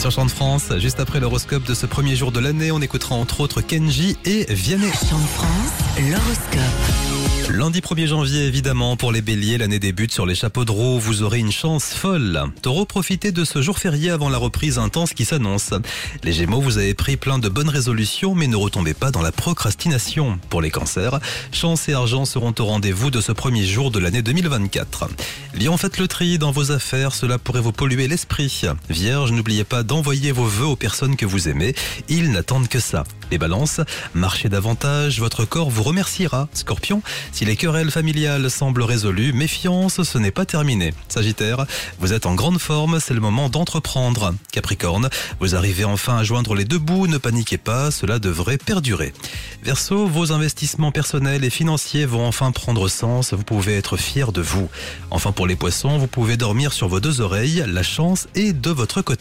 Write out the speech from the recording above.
Sur Chant de France, juste après l'horoscope de ce premier jour de l'année, on écoutera entre autres Kenji et Vianney. Chant de France, l'horoscope. Lundi 1er janvier, évidemment, pour les béliers, l'année débute sur les chapeaux de roue. Vous aurez une chance folle. Taureau, profitez de ce jour férié avant la reprise intense qui s'annonce. Les gémeaux, vous avez pris plein de bonnes résolutions, mais ne retombez pas dans la procrastination. Pour les cancers, chance et argent seront au rendez-vous de ce premier jour de l'année 2024. Lion, faites le tri dans vos affaires, cela pourrait vous polluer l'esprit. Vierge, n'oubliez pas d'envoyer vos vœux aux personnes que vous aimez. Ils n'attendent que ça. Les balances, marchez davantage, votre corps vous remerciera. Scorpion, si les querelles familiales semblent résolues, méfiance, ce n'est pas terminé. Sagittaire, vous êtes en grande forme, c'est le moment d'entreprendre. Capricorne, vous arrivez enfin à joindre les deux bouts, ne paniquez pas, cela devrait perdurer. Verseau, vos investissements personnels et financiers vont enfin prendre sens, vous pouvez être fier de vous. Enfin pour les poissons, vous pouvez dormir sur vos deux oreilles, la chance est de votre côté.